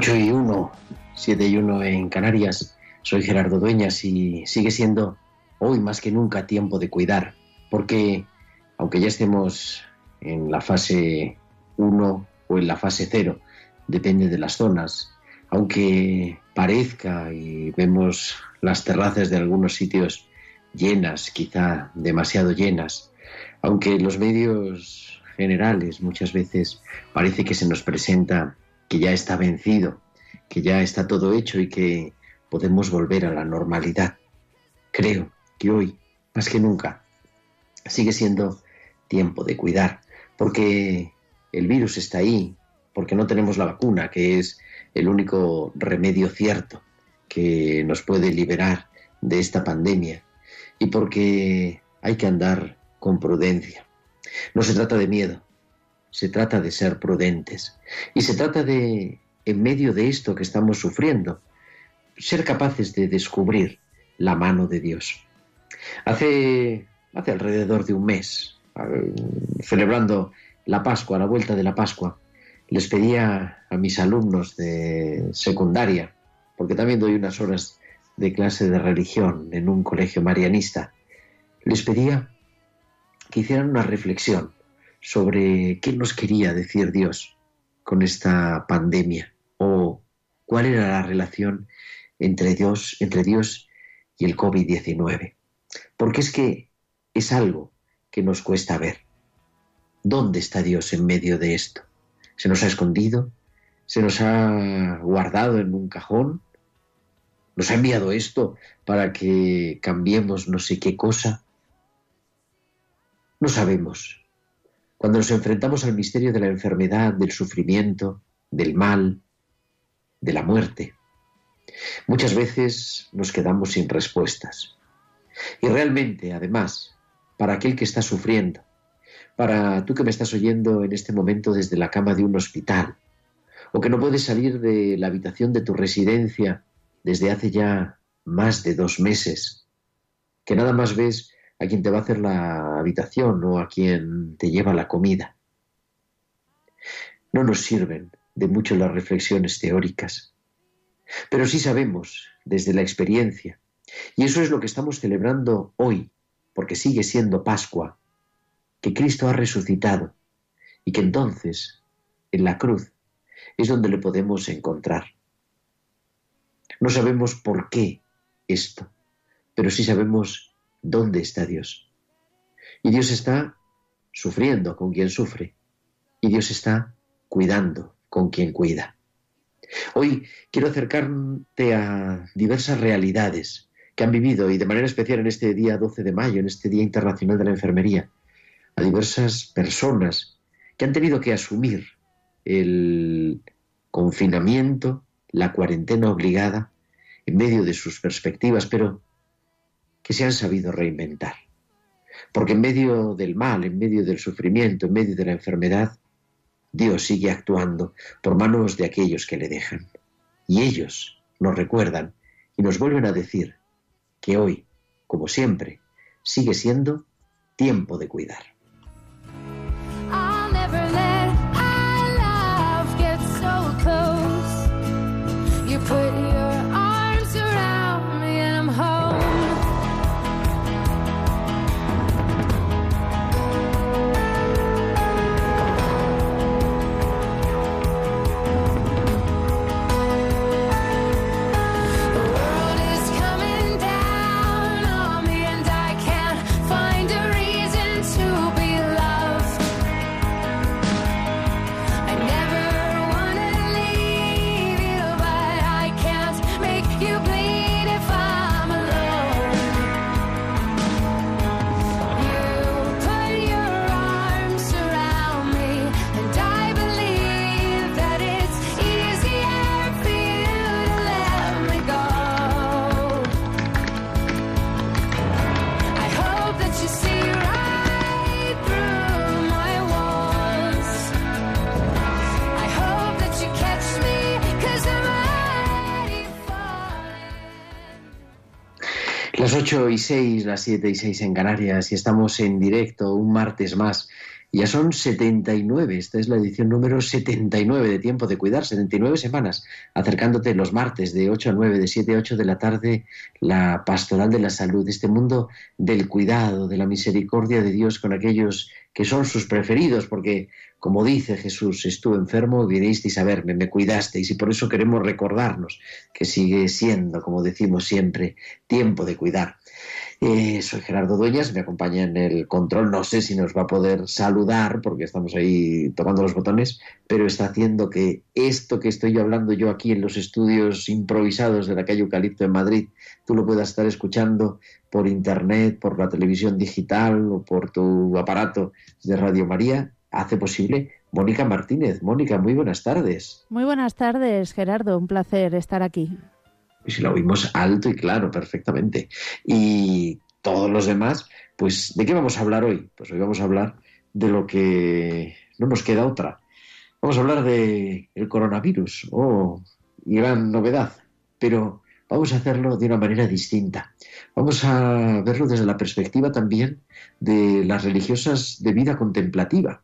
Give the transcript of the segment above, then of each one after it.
8 y 1, 7 y 1 en Canarias. Soy Gerardo Dueñas y sigue siendo hoy más que nunca tiempo de cuidar, porque aunque ya estemos en la fase 1 o en la fase 0, depende de las zonas, aunque parezca y vemos las terrazas de algunos sitios llenas, quizá demasiado llenas, aunque los medios generales muchas veces parece que se nos presenta que ya está vencido, que ya está todo hecho y que podemos volver a la normalidad. Creo que hoy, más que nunca, sigue siendo tiempo de cuidar, porque el virus está ahí, porque no tenemos la vacuna, que es el único remedio cierto que nos puede liberar de esta pandemia, y porque hay que andar con prudencia. No se trata de miedo, se trata de ser prudentes, y se trata de, en medio de esto que estamos sufriendo, ser capaces de descubrir la mano de Dios. Hace, hace alrededor de un mes, celebrando la Pascua, la vuelta de la Pascua, les pedía a mis alumnos de secundaria, porque también doy unas horas de clase de religión en un colegio marianista, les pedía que hicieran una reflexión sobre qué nos quería decir Dios con esta pandemia o cuál era la relación entre Dios, entre Dios y el COVID-19. Porque es que es algo que nos cuesta ver. ¿Dónde está Dios en medio de esto? ¿Se nos ha escondido? ¿Se nos ha guardado en un cajón? ¿Nos ha enviado esto para que cambiemos no sé qué cosa? No sabemos. Cuando nos enfrentamos al misterio de la enfermedad, del sufrimiento, del mal, de la muerte, muchas veces nos quedamos sin respuestas. Y realmente, además, para aquel que está sufriendo, para tú que me estás oyendo en este momento desde la cama de un hospital, o que no puedes salir de la habitación de tu residencia desde hace ya más de dos meses, que nada más ves a quien te va a hacer la habitación o a quien te lleva la comida. No nos sirven de mucho las reflexiones teóricas, pero sí sabemos desde la experiencia, y eso es lo que estamos celebrando hoy, porque sigue siendo Pascua, que Cristo ha resucitado y que entonces, en la cruz, es donde le podemos encontrar. No sabemos por qué esto, pero sí sabemos dónde está Dios. Y Dios está sufriendo con quien sufre, y Dios está cuidando con quien cuida. Hoy quiero acercarte a diversas realidades que han vivido, y de manera especial en este día 12 de mayo, en este Día Internacional de la Enfermería, a diversas personas que han tenido que asumir el confinamiento, la cuarentena obligada, en medio de sus perspectivas, pero que se han sabido reinventar. Porque en medio del mal, en medio del sufrimiento, en medio de la enfermedad, Dios sigue actuando por manos de aquellos que le dejan. Y ellos nos recuerdan y nos vuelven a decir que hoy, como siempre, sigue siendo tiempo de cuidar. Las 8 y 6, las 7 y 6 en Canarias y estamos en directo un martes más. Ya son 79, esta es la edición número 79 de Tiempo de Cuidar, 79 semanas, acercándote los martes de 8 a 9, de 7 a 8 de la tarde, la pastoral de la salud, este mundo del cuidado, de la misericordia de Dios con aquellos que son sus preferidos, porque como dice Jesús, estuve enfermo, vinisteis a verme, me cuidasteis y por eso queremos recordarnos que sigue siendo, como decimos siempre, tiempo de cuidar. Eh, soy Gerardo Dueñas, me acompaña en el control, no sé si nos va a poder saludar porque estamos ahí tocando los botones, pero está haciendo que esto que estoy hablando yo aquí en los estudios improvisados de la calle Eucalipto en Madrid, tú lo puedas estar escuchando por internet, por la televisión digital o por tu aparato de Radio María hace posible Mónica Martínez. Mónica, muy buenas tardes. Muy buenas tardes, Gerardo. Un placer estar aquí. Y si lo oímos alto y claro, perfectamente. Y todos los demás, pues, ¿de qué vamos a hablar hoy? Pues hoy vamos a hablar de lo que no nos queda otra. Vamos a hablar de el coronavirus, oh, gran novedad, pero vamos a hacerlo de una manera distinta. Vamos a verlo desde la perspectiva también de las religiosas de vida contemplativa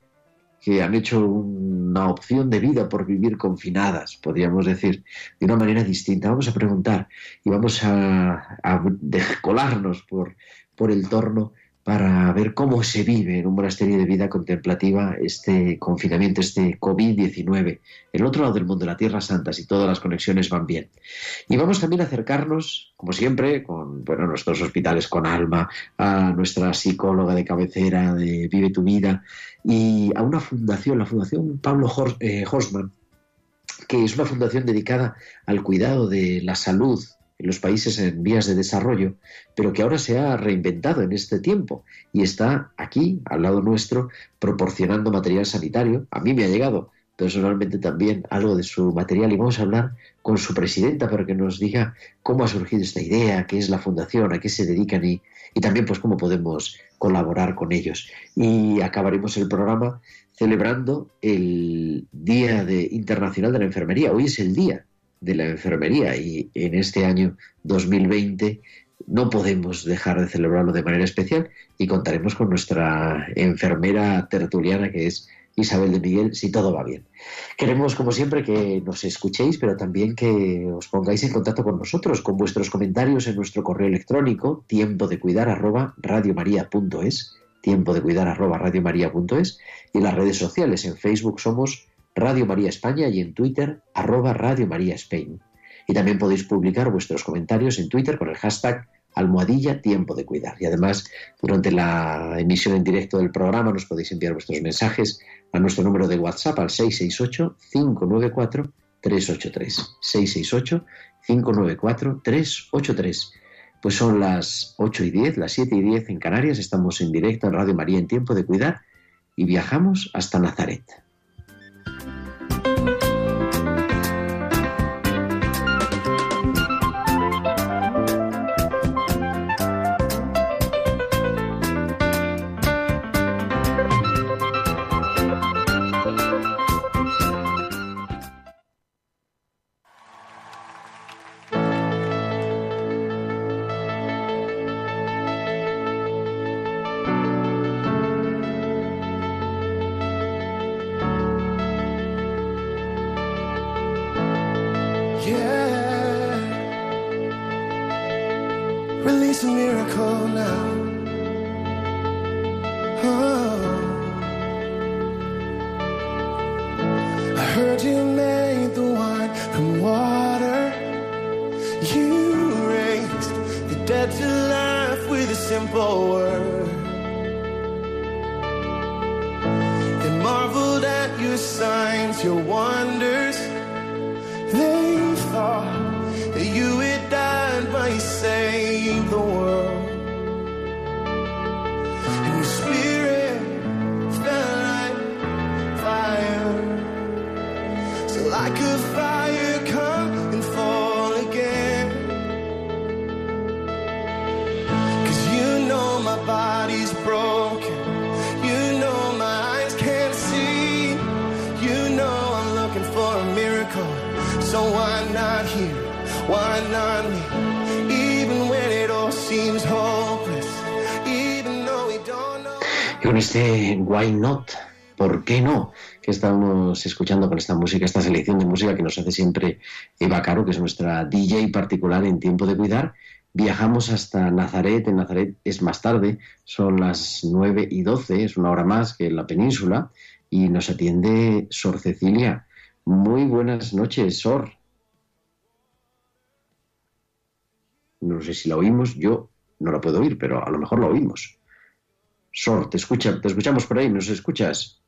que han hecho una opción de vida por vivir confinadas, podríamos decir, de una manera distinta. Vamos a preguntar y vamos a, a descolarnos por, por el torno para ver cómo se vive en un monasterio de vida contemplativa este confinamiento, este COVID-19, el otro lado del mundo, la Tierra Santa, si todas las conexiones van bien. Y vamos también a acercarnos, como siempre, con bueno, nuestros hospitales con alma, a nuestra psicóloga de cabecera de Vive tu Vida y a una fundación, la Fundación Pablo eh, Horsman, que es una fundación dedicada al cuidado de la salud en los países en vías de desarrollo, pero que ahora se ha reinventado en este tiempo y está aquí, al lado nuestro, proporcionando material sanitario. A mí me ha llegado personalmente también algo de su material y vamos a hablar con su presidenta para que nos diga cómo ha surgido esta idea, qué es la fundación, a qué se dedican y, también pues cómo podemos colaborar con ellos. Y acabaremos el programa celebrando el Día Internacional de la Enfermería. Hoy es el día de la enfermería y en este año 2020 no podemos dejar de celebrarlo de manera especial y contaremos con nuestra enfermera tertuliana que es Isabel de Miguel, si todo va bien. Queremos, como siempre, que nos escuchéis, pero también que os pongáis en contacto con nosotros, con vuestros comentarios en nuestro correo electrónico, tiempo de cuidar arroba tiempo de cuidar arroba y en las redes sociales. En Facebook somos Radio María España y en Twitter arroba Radio María Spain. Y también podéis publicar vuestros comentarios en Twitter con el hashtag almohadilla tiempo de cuidar. Y además, durante la emisión en directo del programa nos podéis enviar vuestros mensajes a nuestro número de WhatsApp al 668-594-383. 668-594-383. Pues son las 8 y 10, las 7 y 10 en Canarias. Estamos en directo en Radio María en tiempo de cuidar y viajamos hasta Nazaret. The to life with a simple word. Y con este Why Not, ¿por qué no? Que estamos escuchando con esta música, esta selección de música que nos hace siempre Eva Caro, que es nuestra DJ particular en Tiempo de Cuidar. Viajamos hasta Nazaret, en Nazaret es más tarde, son las 9 y 12, es una hora más que en la península, y nos atiende Sor Cecilia. Muy buenas noches, Sor. No sé si la oímos, yo no la puedo oír, pero a lo mejor la oímos. Sor, te escucha, te escuchamos por ahí, ¿nos escuchas?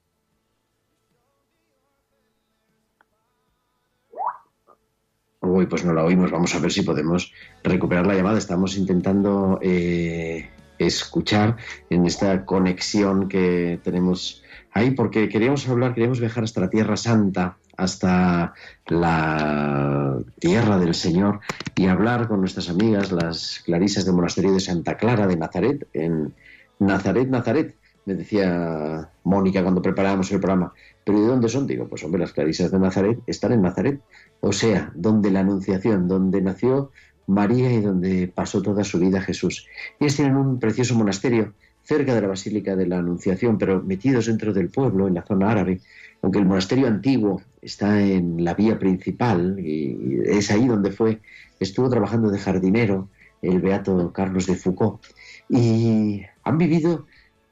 Uy, pues no la oímos. Vamos a ver si podemos recuperar la llamada. Estamos intentando eh, escuchar en esta conexión que tenemos ahí, porque queríamos hablar, queríamos viajar hasta la Tierra Santa, hasta la tierra del Señor y hablar con nuestras amigas, las clarisas del monasterio de Santa Clara de Nazaret, en Nazaret, Nazaret. Me decía Mónica cuando preparábamos el programa, ¿pero de dónde son? Digo, pues hombre, las clarisas de Nazaret están en Nazaret, o sea, donde la Anunciación, donde nació María y donde pasó toda su vida Jesús. Ellos tienen un precioso monasterio cerca de la Basílica de la Anunciación, pero metidos dentro del pueblo, en la zona árabe, aunque el monasterio antiguo está en la vía principal y es ahí donde fue, estuvo trabajando de jardinero el beato Carlos de Foucault. Y han vivido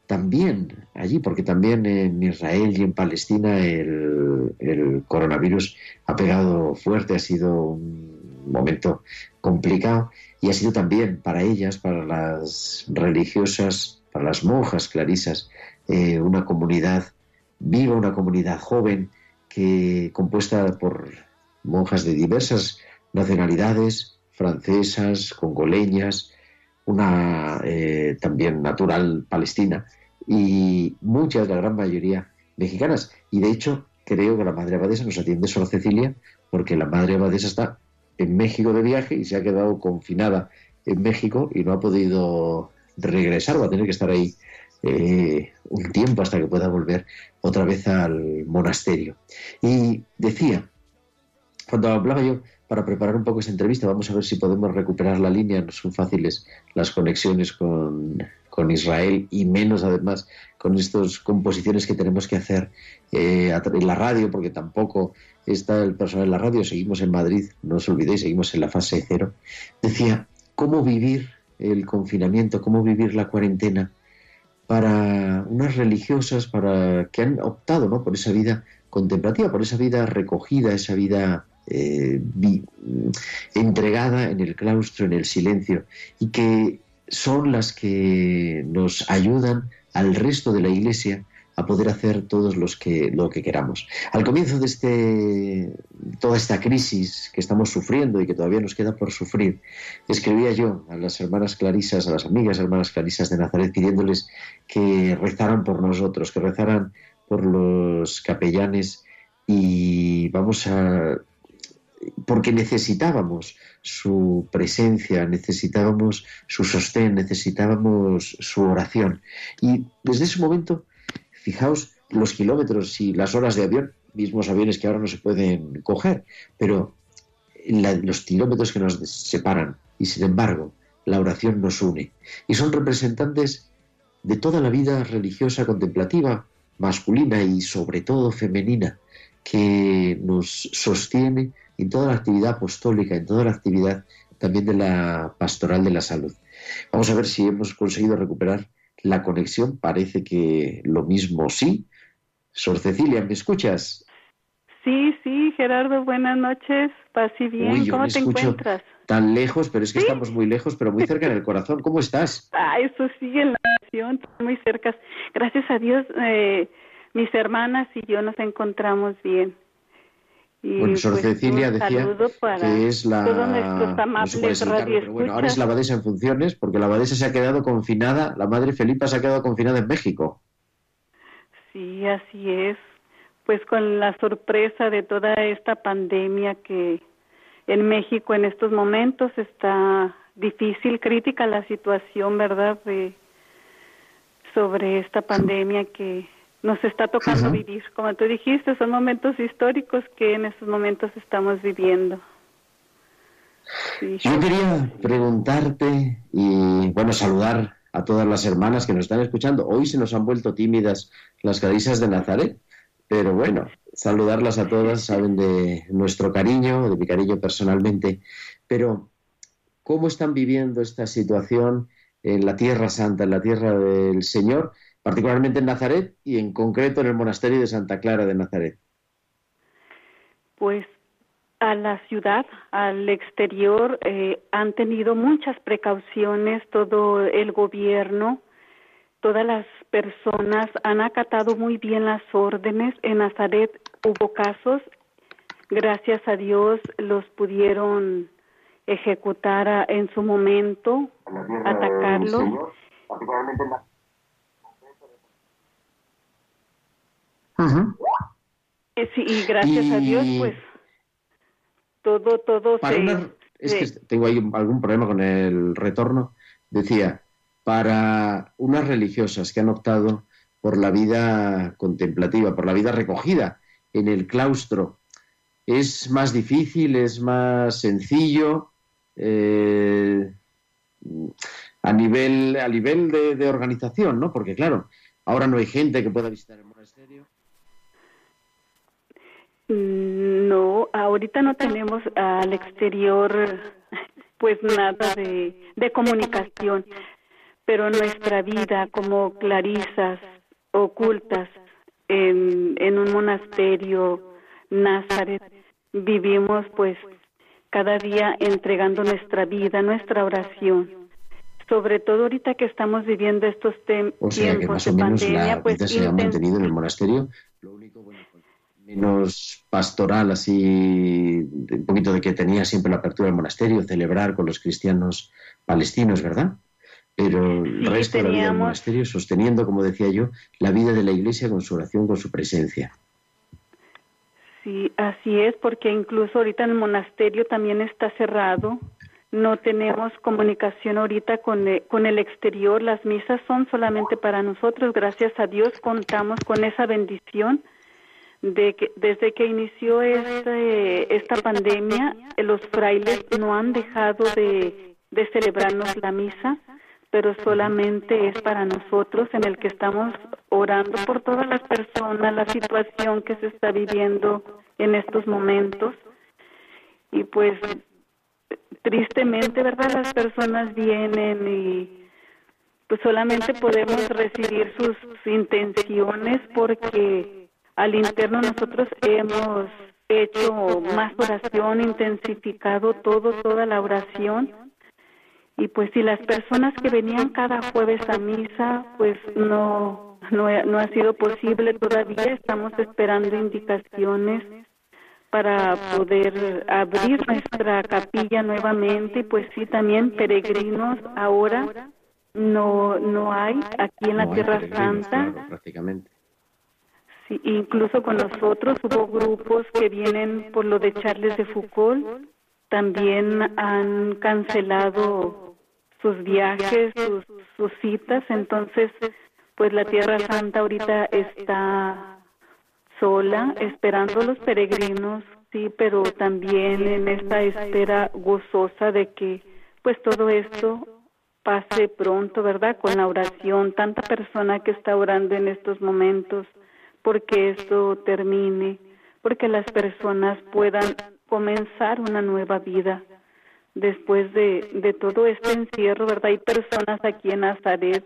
también allí, porque también en Israel y en Palestina el, coronavirus ha pegado fuerte, ha sido un momento complicado y ha sido también para ellas, para las religiosas, para las monjas clarisas, eh, una comunidad viva, una comunidad joven que compuesta por monjas de diversas nacionalidades, francesas, congoleñas, una eh, también natural palestina y muchas, la gran mayoría mexicanas. Y de hecho, creo que la madre abadesa nos atiende solo Cecilia, porque la madre abadesa está en México de viaje y se ha quedado confinada en México y no ha podido regresar, va a tener que estar ahí eh, un tiempo hasta que pueda volver otra vez al monasterio. Y decía, cuando hablaba yo, para preparar un poco esta entrevista, vamos a ver si podemos recuperar la línea, no son fáciles las conexiones con, Israel y menos además con estas composiciones que tenemos que hacer eh, en la radio, porque tampoco está el personal en la radio, seguimos en Madrid, no os olvidéis, seguimos en la fase cero. Decía, ¿cómo vivir el confinamiento, cómo vivir la cuarentena para unas religiosas para que han optado ¿no? por esa vida contemplativa, por esa vida recogida, esa vida eh, entregada en el claustro, en el silencio, y que son las que nos ayudan al resto de la Iglesia a poder hacer todos los que lo que queramos. Al comienzo de este toda esta crisis que estamos sufriendo y que todavía nos queda por sufrir, escribía yo a las hermanas clarisas, a las amigas hermanas clarisas de Nazaret pidiéndoles que rezaran por nosotros, que rezaran por los capellanes y vamos a porque necesitábamos su presencia, necesitábamos su sostén, necesitábamos su oración. Y desde ese momento, fijaos los kilómetros y las horas de avión, mismos aviones que ahora no se pueden coger, pero los kilómetros que nos separan y sin embargo la oración nos une. Y son representantes de toda la vida religiosa contemplativa, masculina y sobre todo femenina, que nos sostiene en toda la actividad apostólica, en toda la actividad también de la pastoral de la salud. Vamos a ver si hemos conseguido recuperar la conexión. Parece que lo mismo sí. Sor Cecilia, ¿me escuchas? Sí, sí, Gerardo, buenas noches. Paz y bien, ¿cómo te encuentras? Tan lejos, pero es que estamos muy lejos, pero muy cerca en el corazón. ¿Cómo estás? Ah, eso sí, en la nación, muy cerca. Gracias a Dios, eh, mis hermanas y yo nos encontramos bien. Y bueno, Sor pues, Cecilia decía que es la... Todos nuestros amables pero bueno, ahora es la abadesa en funciones, porque la abadesa se ha quedado confinada, la madre Felipa se ha quedado confinada en México. Sí, así es. Pues con la sorpresa de toda esta pandemia que en México en estos momentos está difícil, crítica la situación, ¿verdad? De, sobre esta pandemia que nos está tocando vivir. Como tú dijiste, son momentos históricos que en estos momentos estamos viviendo. Yo quería preguntarte y, bueno, saludar a todas las hermanas que nos están escuchando. Hoy se nos han vuelto tímidas las cadisas de Nazaret, pero bueno, saludarlas a todas, saben de nuestro cariño, de mi cariño personalmente. Pero, ¿cómo están viviendo esta situación en la Tierra Santa, en la Tierra del Señor? Particularmente en Nazaret y en concreto en el monasterio de Santa Clara de Nazaret? Pues a la ciudad, al exterior, eh, han tenido muchas precauciones, todo el gobierno, todas las personas han acatado muy bien las órdenes. En Nazaret hubo casos, gracias a Dios los pudieron ejecutar en su momento, atacarlos. En Sí, y gracias a Dios, pues todo, todo se, Es que tengo ahí algún problema con el retorno. Decía, para unas religiosas que han optado por la vida contemplativa, por la vida recogida en el claustro, es más difícil, es más sencillo eh, a nivel, a nivel de, de, organización, ¿no? Porque claro, ahora no hay gente que pueda visitar el monasterio. Mm, no, ahorita no tenemos al exterior pues nada de, de comunicación, pero nuestra vida como clarisas ocultas en, en un monasterio Nazaret vivimos pues cada día entregando nuestra vida, nuestra oración. Sobre todo ahorita que estamos viviendo estos o sea, tiempos que más o menos pandemia, la pues vida se ha mantenido en el monasterio. Lo único bueno, menos pastoral, así, un poquito de que tenía siempre la apertura del monasterio, celebrar con los cristianos palestinos, ¿verdad? Pero el resto de la vida del monasterio sosteniendo, como decía yo, la vida de la iglesia con su oración, con su presencia. Sí, así es, porque incluso ahorita el monasterio también está cerrado, no tenemos comunicación ahorita con el, con el exterior, las misas son solamente para nosotros, gracias a Dios contamos con esa bendición de que desde que inició este, esta pandemia, los frailes no han dejado de, de celebrarnos la misa, pero solamente es para nosotros en el que estamos orando por todas las personas, la situación que se está viviendo en estos momentos. Y pues tristemente, ¿verdad? Las personas vienen y pues solamente podemos recibir sus intenciones porque al interno nosotros hemos hecho más oración, intensificado todo, toda la oración. Y pues si las personas que venían cada jueves a misa, pues no, no, no ha sido posible todavía, estamos esperando indicaciones para poder abrir nuestra capilla nuevamente. Y pues sí también peregrinos ahora no no hay aquí en la Tierra Santa. prácticamente Sí, incluso con nosotros hubo grupos que vienen por lo de Charles de Foucault, también han cancelado sus viajes, sus, citas, entonces pues la Tierra Santa ahorita está sola, esperando a los peregrinos, sí, pero también en esta espera gozosa de que pues todo esto pase pronto, ¿verdad? Con la oración, tanta persona que está orando en estos momentos porque esto termine, porque las personas puedan comenzar una nueva vida, después de, de todo este encierro, ¿verdad? Hay personas aquí en Nazaret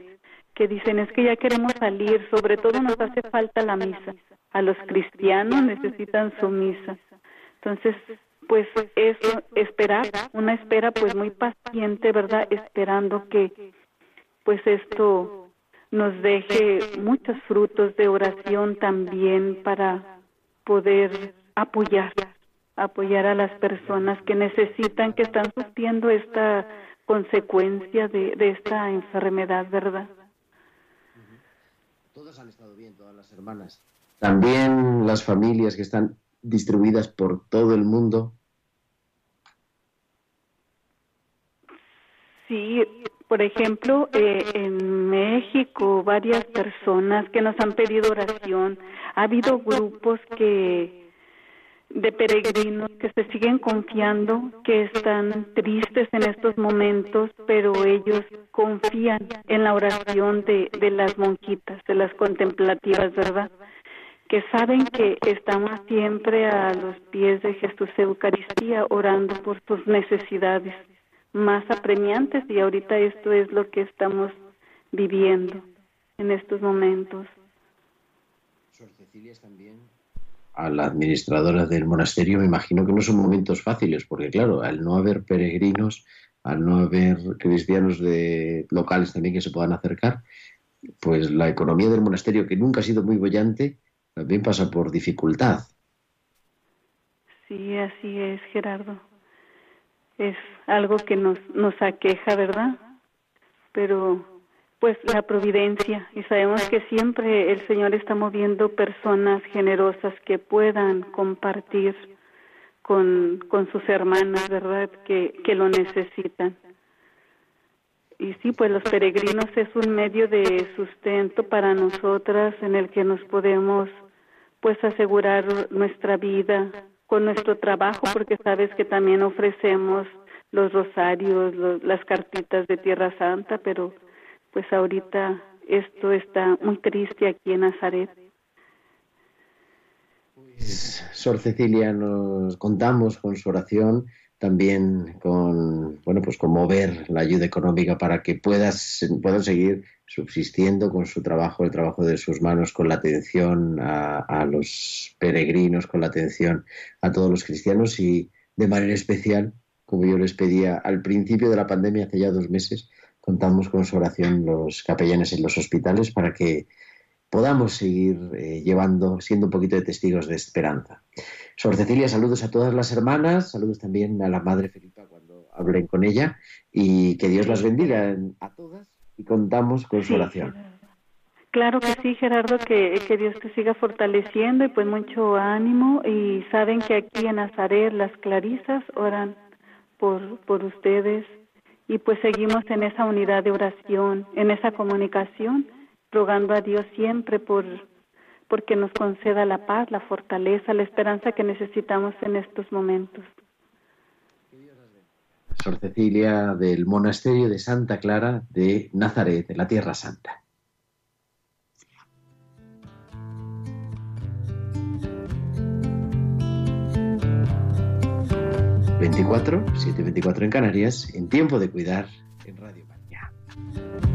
que dicen es que ya queremos salir, sobre todo nos hace falta la misa. A los cristianos necesitan su misa. Entonces, pues eso, esperar, una espera pues muy paciente, ¿verdad? Esperando que pues esto nos deje muchos frutos de oración también para poder apoyar, apoyar a las personas que necesitan, que están sufriendo esta consecuencia de, de esta enfermedad, ¿verdad? Todas han estado bien, todas las hermanas. También las familias que están distribuidas por todo el mundo. Sí, por ejemplo, eh, en México varias personas que nos han pedido oración. Ha habido grupos que de peregrinos que se siguen confiando, que están tristes en estos momentos, pero ellos confían en la oración de, de las monjitas, de las contemplativas, ¿verdad? Que saben que estamos siempre a los pies de Jesús Eucaristía orando por sus necesidades más apremiantes y ahorita esto es lo que estamos viviendo en estos momentos. Sor Cecilia también a la administradora del monasterio, me imagino que no son momentos fáciles, porque claro, al no haber peregrinos, al no haber cristianos de locales también que se puedan acercar, pues la economía del monasterio, que nunca ha sido muy bollante, también pasa por dificultad. Sí, así es, Gerardo. Es algo que nos, nos aqueja, ¿verdad? Pero pues la providencia y sabemos que siempre el Señor está moviendo personas generosas que puedan compartir con, con sus hermanas, ¿verdad? Que, que lo necesitan. Y sí, pues los peregrinos es un medio de sustento para nosotras en el que nos podemos pues asegurar nuestra vida con nuestro trabajo porque sabes que también ofrecemos los rosarios, las cartitas de Tierra Santa, pero pues ahorita esto está muy triste aquí en Nazaret. Pues, Sor Cecilia, nos contamos con su oración, también con, bueno, pues con mover la ayuda económica para que puedas, puedan seguir subsistiendo con su trabajo, el trabajo de sus manos, con la atención a, a los peregrinos, con la atención a todos los cristianos y de manera especial, como yo les pedía al principio de la pandemia, hace ya dos meses, contamos con su oración los capellanes en los hospitales para que podamos seguir eh, llevando, siendo un poquito de testigos de esperanza. Sor Cecilia, saludos a todas las hermanas, saludos también a la Madre Felipa cuando hablen con ella y que Dios las bendiga a todas y contamos con su oración. Claro que sí, Gerardo, que, que Dios te siga fortaleciendo y pues mucho ánimo y saben que aquí en Nazaret las clarisas oran por, por ustedes y pues seguimos en esa unidad de oración, en esa comunicación, rogando a Dios siempre por porque nos conceda la paz, la fortaleza, la esperanza que necesitamos en estos momentos. Sor Cecilia del Monasterio de Santa Clara de Nazaret, de la Tierra Santa. 24, 7.24 en Canarias, en tiempo de cuidar en Radio María.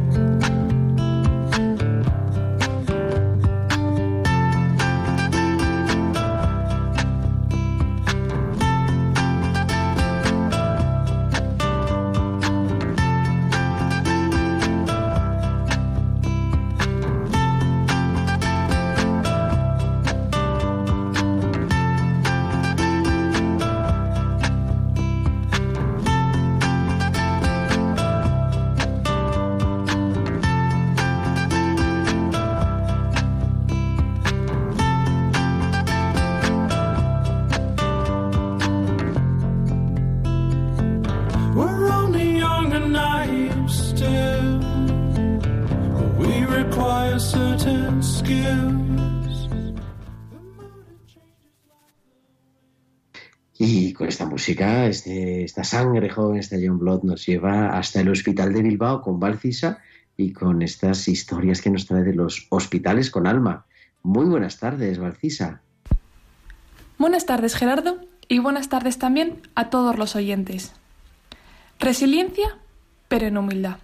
Música, este, esta sangre joven, este John Blood, nos lleva hasta el Hospital de Bilbao con Valcisa y con estas historias que nos trae de los hospitales con alma. Muy buenas tardes, Valcisa. Buenas tardes, Gerardo, y buenas tardes también a todos los oyentes. Resiliencia, pero en humildad.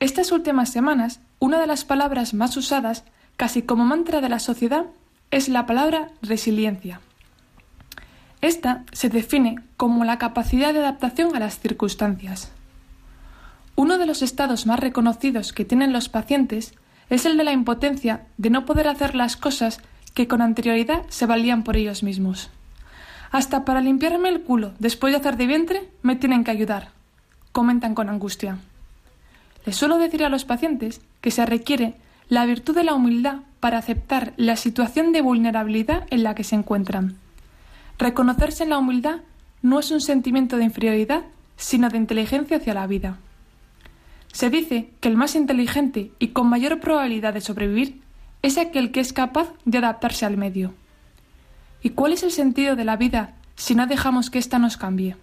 Estas últimas semanas, una de las palabras más usadas, casi como mantra de la sociedad, es la palabra resiliencia. Esta se define como la capacidad de adaptación a las circunstancias. Uno de los estados más reconocidos que tienen los pacientes es el de la impotencia de no poder hacer las cosas que con anterioridad se valían por ellos mismos. Hasta para limpiarme el culo después de hacer de vientre me tienen que ayudar, comentan con angustia. Les suelo decir a los pacientes que se requiere la virtud de la humildad para aceptar la situación de vulnerabilidad en la que se encuentran. Reconocerse en la humildad no es un sentimiento de inferioridad, sino de inteligencia hacia la vida. Se dice que el más inteligente y con mayor probabilidad de sobrevivir es aquel que es capaz de adaptarse al medio. ¿Y cuál es el sentido de la vida si no dejamos que ésta nos cambie?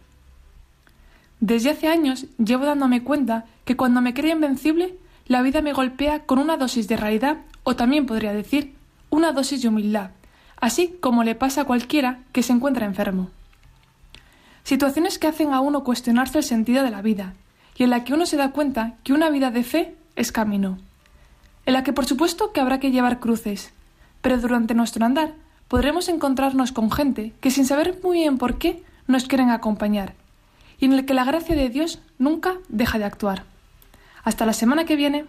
Desde hace años llevo dándome cuenta que cuando me creo invencible, la vida me golpea con una dosis de realidad, o también podría decir, una dosis de humildad, así como le pasa a cualquiera que se encuentra enfermo. Situaciones que hacen a uno cuestionarse el sentido de la vida, y en la que uno se da cuenta que una vida de fe es camino, en la que por supuesto que habrá que llevar cruces, pero durante nuestro andar podremos encontrarnos con gente que sin saber muy bien por qué nos quieren acompañar y en el que la gracia de Dios nunca deja de actuar. Hasta la semana que viene.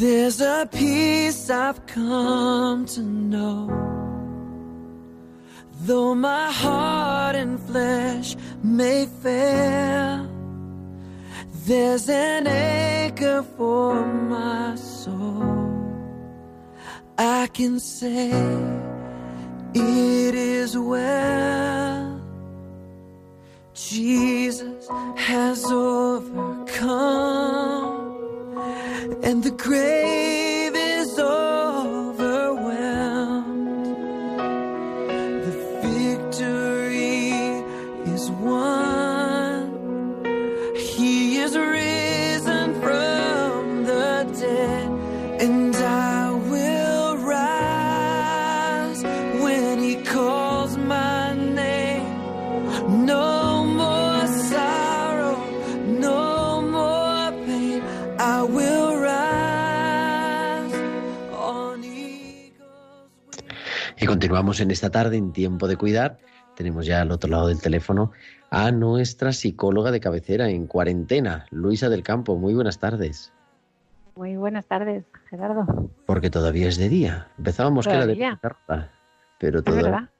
There's a peace. Though my heart and flesh may fail, there's an anchor for my soul. I can say it is well. Jesus has overcome and the grave continuamos en esta tarde en tiempo de cuidar. Tenemos ya al otro lado del teléfono a nuestra psicóloga de cabecera en cuarentena, Luisa del Campo. Muy buenas tardes. Muy buenas tardes, Gerardo. Porque todavía es de día. Empezábamos que era de tarde, pero todavía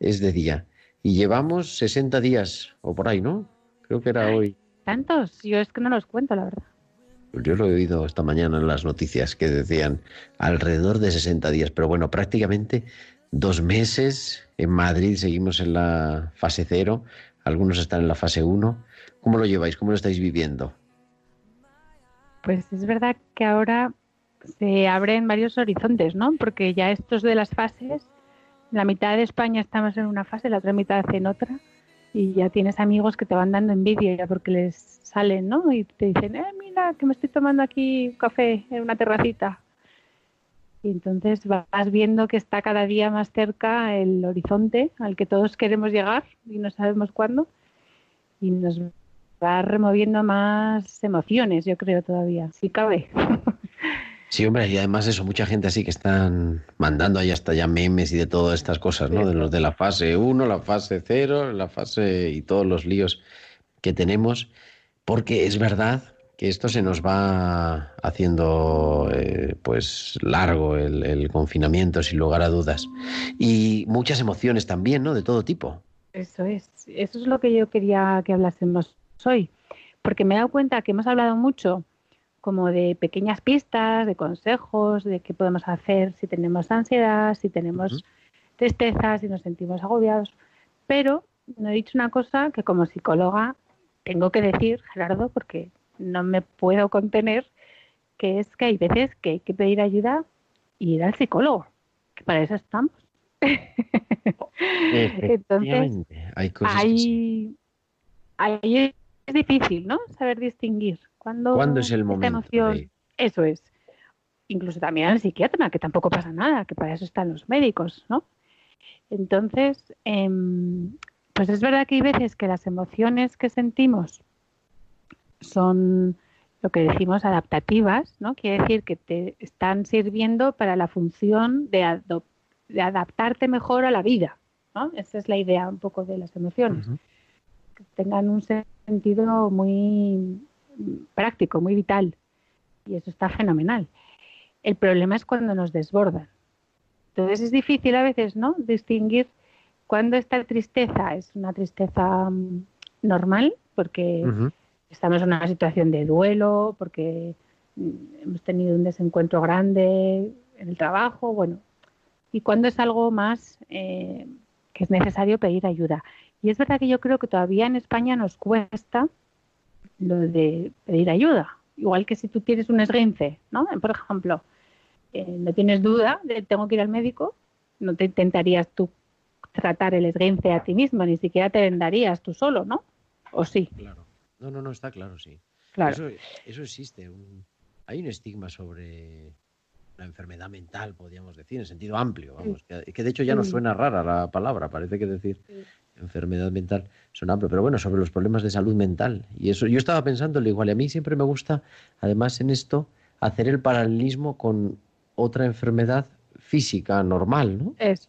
es de día. Y llevamos 60 días o por ahí, ¿no? Creo que era hoy. ¿Tantos? Yo es que no los cuento, la verdad. Yo lo he oído esta mañana en las noticias que decían alrededor de 60 días, pero bueno, prácticamente dos meses. En Madrid seguimos en la fase cero, algunos están en la fase 1. ¿Cómo lo lleváis? ¿Cómo lo estáis viviendo? Pues es verdad que ahora se abren varios horizontes, ¿no? Porque ya estos de las fases, la mitad de España estamos en una fase, la otra mitad en otra, y ya tienes amigos que te van dando envidia ya porque les salen, ¿no? Y te dicen, eh, mira, que me estoy tomando aquí un café en una terracita. Y entonces vas viendo que está cada día más cerca el horizonte al que todos queremos llegar y no sabemos cuándo. Y nos va removiendo más emociones, yo creo todavía, si cabe. Sí, hombre, y además eso, mucha gente así que están mandando ahí hasta ya memes y de todas estas cosas, ¿no? De los de la fase 1, la fase 0, la fase y todos los líos que tenemos, porque es verdad que esto se nos va haciendo eh, pues largo el, el confinamiento, sin lugar a dudas. Y muchas emociones también, ¿no? De todo tipo. Eso es, eso es lo que yo quería que hablásemos hoy, porque me he dado cuenta que hemos hablado mucho como de pequeñas pistas, de consejos, de qué podemos hacer si tenemos ansiedad, si tenemos Ujú. tristeza, si nos sentimos agobiados, pero no he dicho una cosa que como psicóloga tengo que decir, Gerardo, porque no me puedo contener, que es que hay veces que hay que pedir ayuda y ir al psicólogo, que para eso estamos. Entonces, hay cosas que sí. ahí, ahí es difícil, ¿no? Saber distinguir cuándo, ¿Cuándo es el momento emoción- de- Eso es. Incluso también al psiquiatra, que tampoco pasa nada, que para eso están los médicos, ¿no? Entonces, em, pues es verdad que hay veces que las emociones que sentimos son lo que decimos adaptativas, ¿no? Quiere decir que te están sirviendo para la función de, de adaptarte mejor a la vida, ¿no? Esa es la idea un poco de las emociones que tengan un sentido muy práctico, muy vital. Y eso está fenomenal. El problema es cuando nos desbordan. Entonces es difícil a veces, ¿no? Distinguir cuando esta tristeza es una tristeza mm, normal, porque. Estamos en una situación de duelo, porque mm, hemos tenido un desencuentro grande en el trabajo, bueno, y cuando es algo más eh, que es necesario pedir ayuda. Y es verdad que yo creo que todavía en España nos cuesta lo de pedir ayuda, igual que si tú tienes un esguince, ¿no? Por ejemplo, eh, no tienes duda de tengo que ir al médico, no te intentarías tú tratar el esguince a ti mismo, ni siquiera te vendarías tú solo, ¿no? ¿O sí? Claro. No, no, no, está claro, sí. Claro. Eso, eso existe. un- hay un estigma sobre la enfermedad mental, podríamos decir, en sentido amplio, vamos. Que, que de hecho ya no suena rara la palabra, parece que decir enfermedad mental suena amplio, pero bueno, sobre los problemas de salud mental. Y eso, yo estaba pensando igual, y a mí siempre me gusta, además en esto, hacer el paralelismo con otra enfermedad física normal, ¿no? Eso,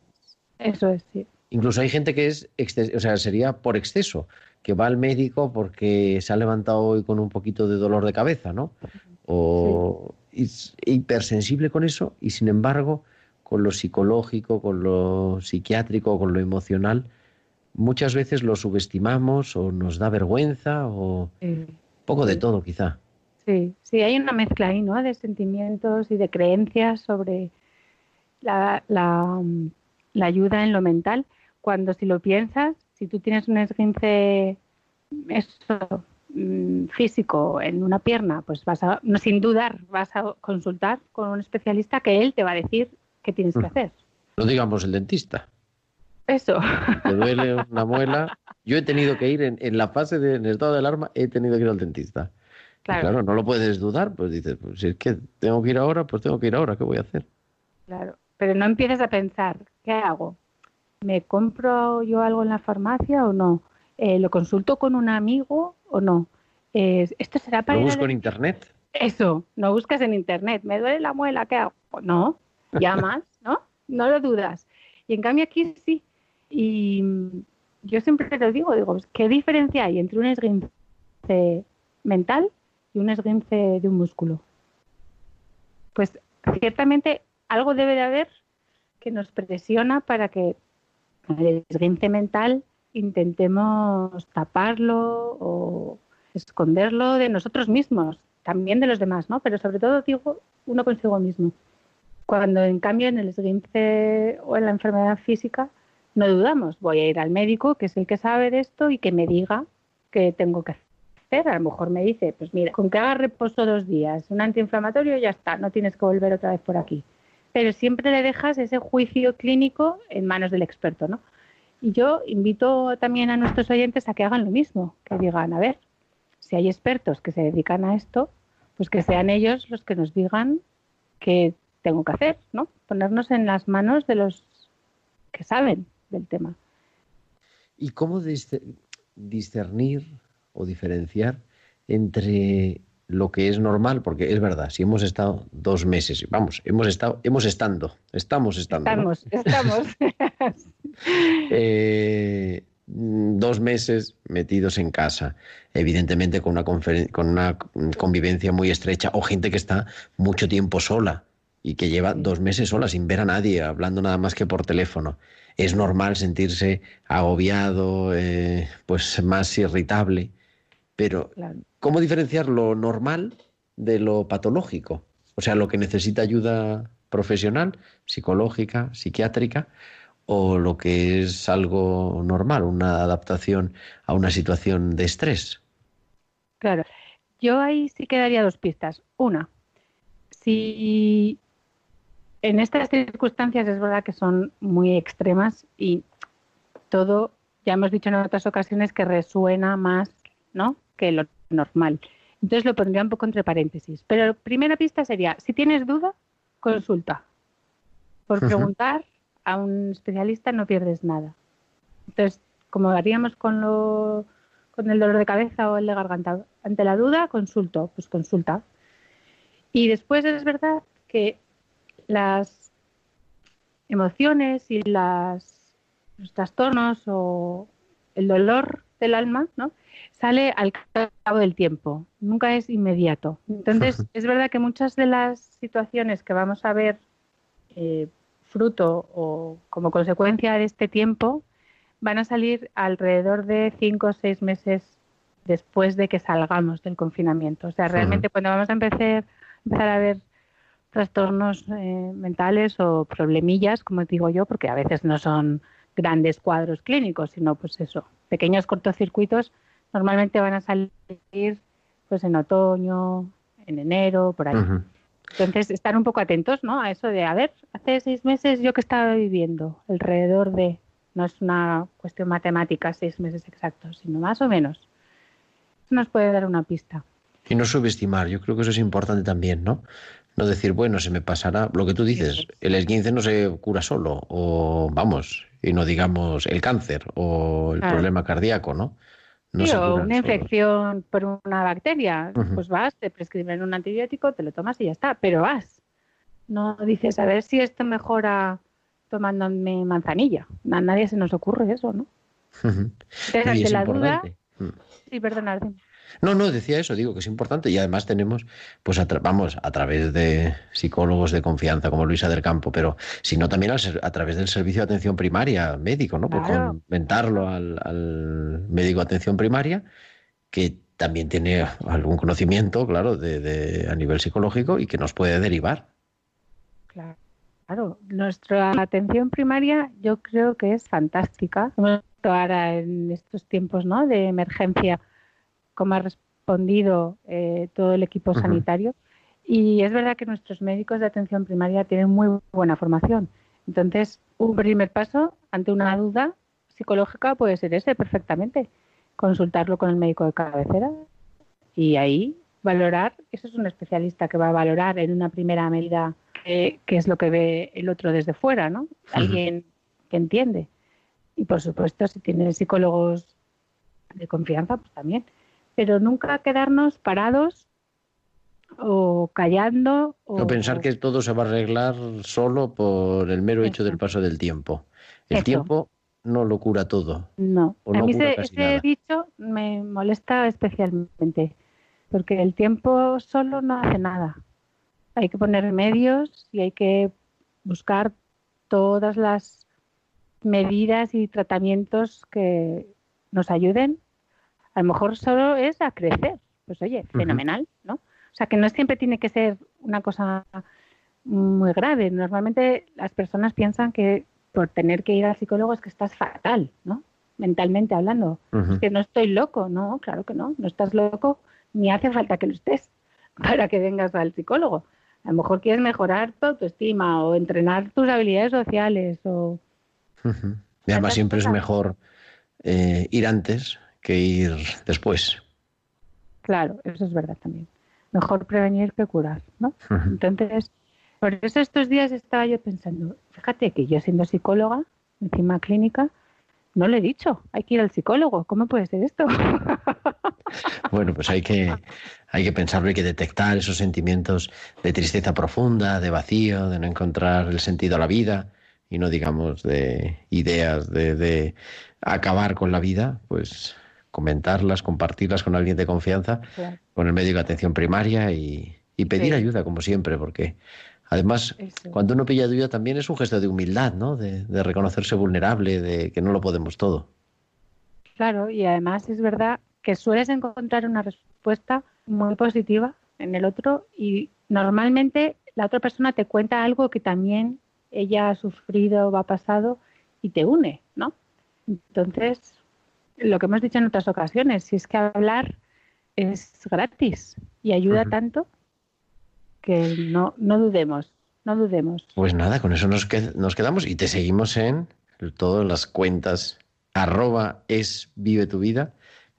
eso es, sí. Incluso hay gente que es, o sea, sería por exceso, que va al médico porque se ha levantado hoy con un poquito de dolor de cabeza, ¿no? O es hipersensible con eso y sin embargo, con lo psicológico, con lo psiquiátrico, con lo emocional, muchas veces lo subestimamos o nos da vergüenza o Sí. poco de Sí. todo quizá. Sí, sí, hay una mezcla ahí, ¿no? De sentimientos y de creencias sobre la, la, la ayuda en lo mental. Cuando si lo piensas, si tú tienes un esguince eso, mm, físico en una pierna, pues vas a, no, sin dudar, vas a consultar con un especialista que él te va a decir qué tienes que Mm. hacer. No digamos el dentista. Eso. Te duele una muela. Yo he tenido que ir en, en la fase de en el estado de alarma, he tenido que ir al dentista. Claro. claro, no lo puedes dudar, pues dices, pues si es que tengo que ir ahora, pues tengo que ir ahora, ¿qué voy a hacer? Claro, pero no empieces a pensar, ¿qué hago? ¿Me compro yo algo en la farmacia o no? Eh, ¿Lo consulto con un amigo o no? Eh, ¿Esto será para Lo busco en internet. Eso, no buscas en internet, me duele la muela, ¿qué hago? No, llamas, ¿no? No lo dudas. Y en cambio aquí sí. Y yo siempre te digo, digo, ¿qué diferencia hay entre un esguince mental y un esguince de un músculo? Pues ciertamente algo debe de haber que nos presiona para que el esguince mental intentemos taparlo o esconderlo de nosotros mismos, también de los demás, ¿no? Pero sobre todo digo uno consigo mismo. Cuando en cambio en el esguince o en la enfermedad física no dudamos, voy a ir al médico, que es el que sabe de esto y que me diga qué tengo que hacer. A lo mejor me dice, pues mira, con que haga reposo dos días, un antiinflamatorio ya está, no tienes que volver otra vez por aquí. Pero siempre le dejas ese juicio clínico en manos del experto, ¿no? Y yo invito también a nuestros oyentes a que hagan lo mismo, que digan, a ver, si hay expertos que se dedican a esto, pues que sean ellos los que nos digan qué tengo que hacer, ¿no? Ponernos en las manos de los que saben del tema. ¿Y cómo dis- discernir o diferenciar entre lo que es normal? Porque es verdad, si hemos estado dos meses, vamos, hemos estado, hemos estando, estamos estando, ¿no? Estamos, estamos. Eh, dos meses metidos en casa, evidentemente con una, con una convivencia muy estrecha, o gente que está mucho tiempo sola y que lleva dos meses sola sin ver a nadie, hablando nada más que por teléfono. Es normal sentirse agobiado, eh, pues más irritable, pero Claro. ¿cómo diferenciar lo normal de lo patológico? O sea, lo que necesita ayuda profesional, psicológica, psiquiátrica, o lo que es algo normal, una adaptación a una situación de estrés. Claro. Yo ahí sí que daría dos pistas. Una, si en estas circunstancias es verdad que son muy extremas y todo, ya hemos dicho en otras ocasiones, que resuena más ¿no? Que lo normal. Entonces lo pondría un poco entre paréntesis. Pero primera pista sería, si tienes duda, consulta. Por preguntar a un especialista no pierdes nada. Entonces, como haríamos con, lo, con el dolor de cabeza o el de garganta, ante la duda, consulto, pues consulta. Y después es verdad que las emociones y las, los trastornos o el dolor del alma, ¿no? sale al cabo del tiempo, nunca es inmediato. Entonces, es verdad que muchas de las situaciones que vamos a ver eh, fruto o como consecuencia de este tiempo van a salir alrededor de cinco o seis meses después de que salgamos del confinamiento. O sea, realmente cuando vamos a empezar, empezar a ver trastornos eh, mentales o problemillas, como digo yo, porque a veces no son grandes cuadros clínicos, sino pues eso, pequeños cortocircuitos, normalmente van a salir pues en otoño, en enero, por ahí. Entonces, estar un poco atentos, ¿no? A eso de, a ver, hace seis meses yo que estaba viviendo alrededor de, no es una cuestión matemática, seis meses exactos, sino más o menos. Eso nos puede dar una pista. Y no subestimar, yo creo que eso es importante también, ¿no? No decir, bueno, se me pasará, lo que tú dices, el esguince no se cura solo, o vamos, y no digamos el cáncer o el Claro. problema cardíaco, ¿no? No Sí, o una infección por una bacteria, pues vas, te prescriben un antibiótico, te lo tomas y ya está, pero vas. No dices, a ver si esto mejora tomándome manzanilla. A nadie se nos ocurre eso, ¿no? Entonces, ante es la duda. Mm. sí. No, no, decía eso, digo que es importante y además tenemos, pues a vamos, a través de psicólogos de confianza como Luisa del Campo, pero sino también a través del servicio de atención primaria médico, ¿no? Por Claro. comentarlo al, al médico de atención primaria, que también tiene algún conocimiento, claro, de, de- a nivel psicológico y que nos puede derivar. Claro. Claro, nuestra atención primaria yo creo que es fantástica. Ahora en estos tiempos ¿no? de emergencia, cómo ha respondido eh, todo el equipo sanitario. Y es verdad que nuestros médicos de atención primaria tienen muy buena formación. Entonces, un primer paso ante una duda psicológica puede ser ese perfectamente. Consultarlo con el médico de cabecera y ahí valorar, eso es un especialista que va a valorar en una primera medida eh, qué es lo que ve el otro desde fuera, ¿no? Alguien que entiende. Y por supuesto, si tiene psicólogos de confianza, pues también. Pero nunca quedarnos parados o callando o, No pensar que todo se va a arreglar solo por el mero hecho del paso del tiempo. El Eso. tiempo no lo cura todo. No, o a no mí cura ese, dicho me molesta especialmente, porque el tiempo solo no hace nada. Hay que poner medios y hay que buscar todas las medidas y tratamientos que nos ayuden. A lo mejor solo es a crecer. Pues oye, fenomenal, ¿no? O sea, que no siempre tiene que ser una cosa muy grave. Normalmente las personas piensan que por tener que ir al psicólogo es que estás fatal, ¿no? Mentalmente hablando. Es que no estoy loco, no, claro que no, no estás loco, ni hace falta que lo estés para que vengas al psicólogo. A lo mejor quieres mejorar tu autoestima o entrenar tus habilidades sociales o. Y además siempre es mejor eh, ir antes que ir después. claro, eso es verdad también. Mejor prevenir que curar, ¿no? Entonces, por eso estos días estaba yo pensando, fíjate que yo siendo psicóloga, encima clínica, no le he dicho, hay que ir al psicólogo, ¿cómo puede ser esto? Bueno, pues hay que, hay que pensarlo, hay que detectar esos sentimientos de tristeza profunda, de vacío, de no encontrar el sentido a la vida y no digamos de ideas de, de acabar con la vida, pues comentarlas, compartirlas con alguien de confianza, con el médico de atención primaria y, y pedir Sí. ayuda, como siempre, porque además cuando uno pide ayuda también es un gesto de humildad, ¿no? De, de reconocerse vulnerable, de que no lo podemos todo. Claro, y además es verdad que sueles encontrar una respuesta muy positiva en el otro y normalmente la otra persona te cuenta algo que también ella ha sufrido o ha pasado y te une, ¿no? Entonces, lo que hemos dicho en otras ocasiones, si es que hablar es gratis y ayuda tanto que no, no dudemos, no dudemos. Pues nada, con eso nos, qued- nos quedamos y te seguimos en todas las cuentas arroba es vive tu vida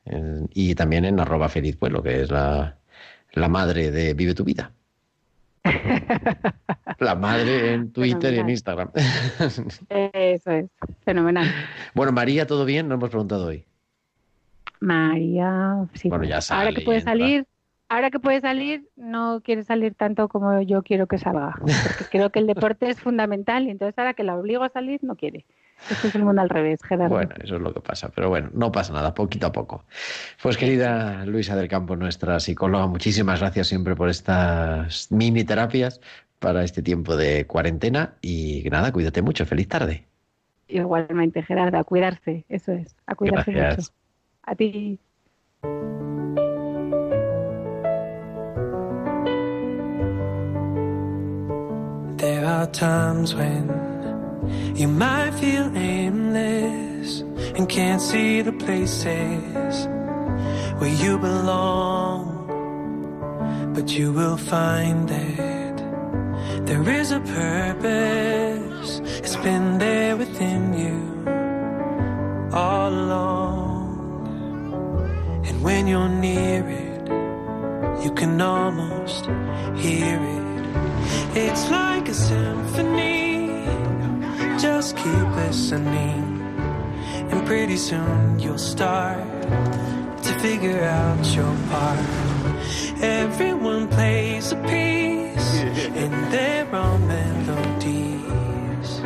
eh, y también en arroba feliz pueblo, que es la, la madre de vive tu vida. La madre en Twitter y en. Instagram. Eso es, fenomenal. Bueno, María, ¿todo bien? No hemos preguntado hoy. María, sí. Bueno, ya ahora que puede salir, ahora que puede salir, no quiere salir tanto como yo quiero que salga, porque creo que el deporte es fundamental y entonces ahora que la obligo a salir no quiere. Este es el mundo al revés, Gerardo. Bueno, eso es lo que pasa, pero bueno, no pasa nada, poquito a poco. Pues querida Luisa del Campo, nuestra psicóloga, muchísimas gracias siempre por estas mini terapias para este tiempo de cuarentena y nada, cuídate mucho, feliz tarde. Igualmente, Gerardo, a cuidarse, eso es, a cuidarse Gracias. mucho. A ti. There are times when you might feel aimless and can't see the places where you belong. But you will find that there is a purpose. It's been there within you all along. And when you're near it, you can almost hear it. It's like a symphony. Just keep listening, and pretty soon you'll start to figure out your part. Everyone plays a piece in their own melodies,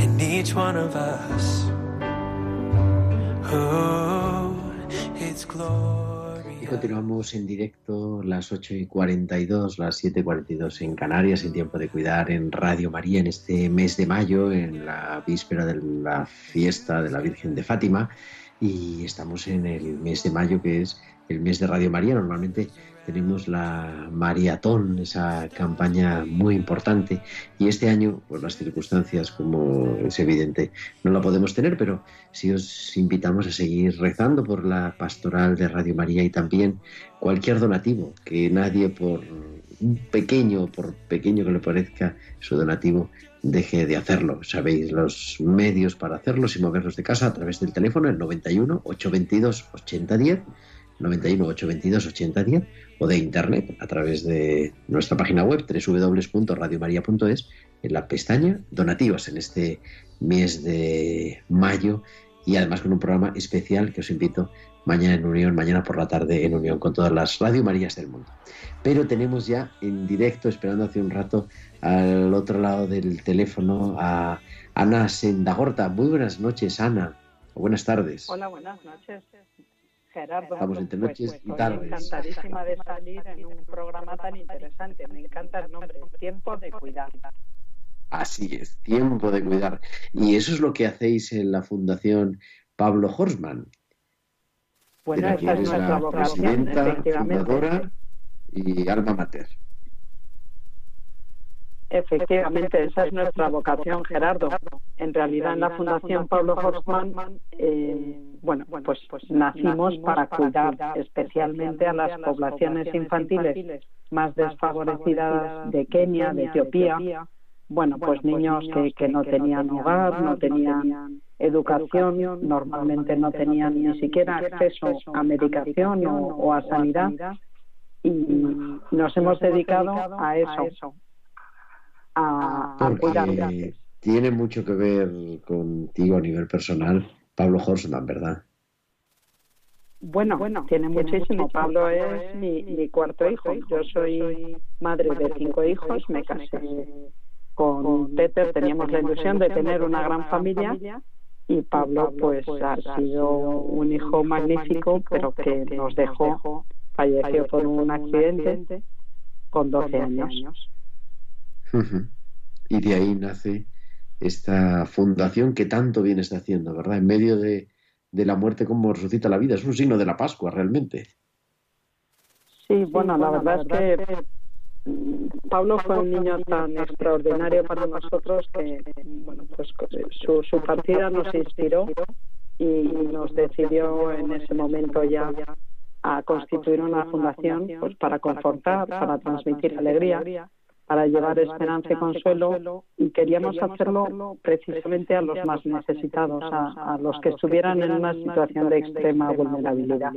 and each one of us, oh, it's glory. Continuamos en directo las 8 y 42, las 7 y 42 en Canarias, en tiempo de cuidar en Radio María en este mes de mayo, en la víspera de la fiesta de la Virgen de Fátima. Y estamos en el mes de mayo, que es el mes de Radio María. Normalmente tenemos la Maratón, esa campaña muy importante. Y este año, por las circunstancias, como es evidente, no la podemos tener, pero sí os invitamos a seguir rezando por la pastoral de Radio María y también cualquier donativo, que nadie por pequeño, por pequeño que le parezca su donativo, deje de hacerlo. Sabéis los medios para hacerlo sin moverlos de casa a través del teléfono el 91 822 8010 91 822 8010 o de internet a través de nuestra página web www.radiomaria.es en la pestaña donativos en este mes de mayo y además con un programa especial que os invito mañana en unión, mañana por la tarde en unión con todas las Radio Marías del mundo. Pero tenemos ya en directo, esperando hace un rato, al otro lado del teléfono a Ana Sendagorta. Muy buenas noches, Ana. O buenas tardes. Hola, buenas noches. Gerardo, Estamos entre pues, noches pues, y estoy tardes. encantadísima de salir en un programa tan interesante. Me encanta el nombre, Tiempo de Cuidar. Así es, tiempo de cuidar. Y eso es lo que hacéis en la Fundación Pablo Horsman, Bueno, esa es nuestra la vocación, efectivamente. fundadora y alma mater. Efectivamente, esa es nuestra vocación, Gerardo. En realidad, en la Fundación Pablo Horsman, eh, bueno, pues, pues nacimos para cuidar especialmente a las poblaciones infantiles más desfavorecidas de Kenia, de Etiopía. Bueno, pues niños que, que no tenían hogar, no tenían educación, normalmente no tenían ni siquiera acceso a medicación o, o a sanidad. Y nos hemos dedicado a eso, a, tiene mucho que ver contigo a nivel personal, Pablo Horsman, ¿verdad? Bueno, bueno, tiene muchísimo. Pablo es mi, mi cuarto hijo. Yo soy madre de cinco hijos. Me casé con Peter. Teníamos la ilusión de tener una gran familia. Y Pablo, pues, ha sido un hijo magnífico, pero que nos dejó, falleció por un accidente con 12 años. Y de ahí nace esta fundación que tanto bien está haciendo, ¿verdad? En medio de, de la muerte, como resucita la vida. Es un signo de la Pascua, realmente. Sí, bueno, la verdad es que mm, Pablo fue un niño tan extraordinario para nosotros que, bueno, pues su, su partida nos inspiró y nos decidió en ese momento ya a constituir una fundación pues para confortar, para transmitir alegría. Para llevar esperanza y consuelo y queríamos hacerlo precisamente a los más necesitados, a, los que estuvieran en una situación de extrema vulnerabilidad.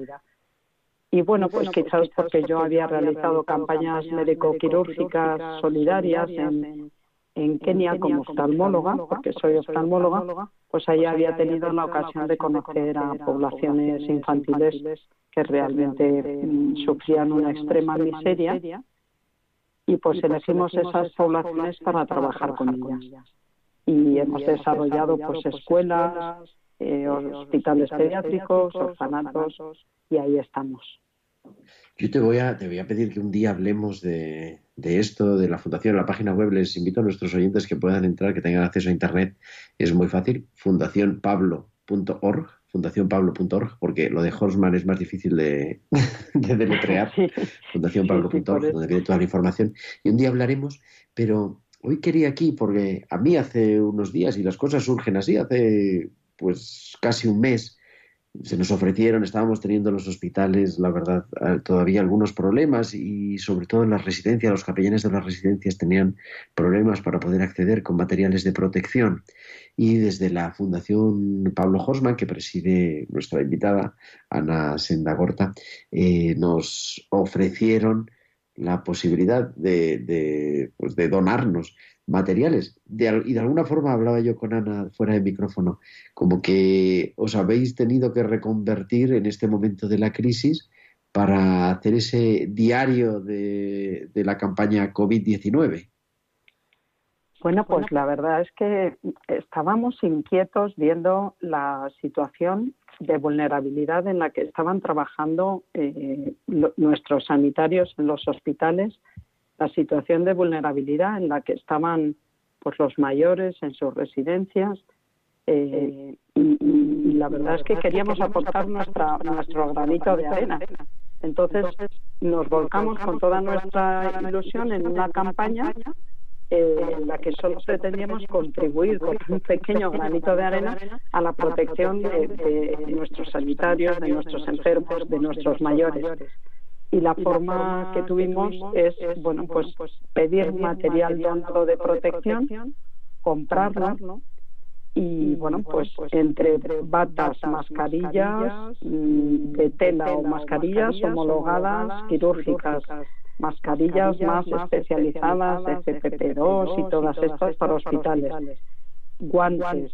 Y bueno, pues quizás porque yo había realizado campañas médico-quirúrgicas solidarias en, en Kenia como oftalmóloga, porque soy oftalmóloga, pues ahí había tenido la ocasión de conocer a poblaciones infantiles que realmente mm, sufrían una extrema miseria y pues elegimos esas poblaciones para trabajar con ellas. Y hemos desarrollado pues escuelas, eh, hospitales pediátricos, orfanatos y ahí estamos. Yo te voy a, te voy a pedir que un día hablemos de, de esto, de la fundación, la página web. Les invito a nuestros oyentes que puedan entrar, que tengan acceso a Internet. Es muy fácil, fundacionpablo.org fundacionpablo.org, porque lo de Horstman es más difícil de, de deletrear. fundacionpablo.org, donde viene toda la información. Y un día hablaremos, pero hoy quería aquí, porque a mí hace unos días, y las cosas surgen así, hace pues casi un mes, se nos ofrecieron, estábamos teniendo en los hospitales, la verdad, todavía algunos problemas y sobre todo en las residencias, los capellanes de las residencias tenían problemas para poder acceder con materiales de protección. Y desde la Fundación Pablo Hosman, que preside nuestra invitada, Ana Sendagorta, eh, nos ofrecieron la posibilidad de, pues de donarnos materiales. y de alguna forma hablaba yo con Ana fuera de micrófono, como que os habéis tenido que reconvertir en este momento de la crisis para hacer ese diario de, de la campaña COVID-19. Bueno, pues la verdad es que estábamos inquietos viendo la situación de vulnerabilidad en la que estaban trabajando eh, nuestros sanitarios en los hospitales la situación de vulnerabilidad en la que estaban pues los mayores en sus residencias eh, y, la verdad es que queríamos aportar nuestra, nuestro granito de arena. Entonces nos volcamos con toda nuestra ilusión en una campaña eh, en la que solo pretendíamos contribuir con un pequeño granito de arena a la protección de, de nuestros sanitarios, de nuestros enfermos, de nuestros mayores y la forma que tuvimos es, bueno, pues pedir material donado de protección, comprarlo. y, bueno, pues entre batas, mascarillas mm, de tela o mascarillas homologadas quirúrgicas, mascarillas más especializadas, FFP2 y todas estas para hospitales, guantes,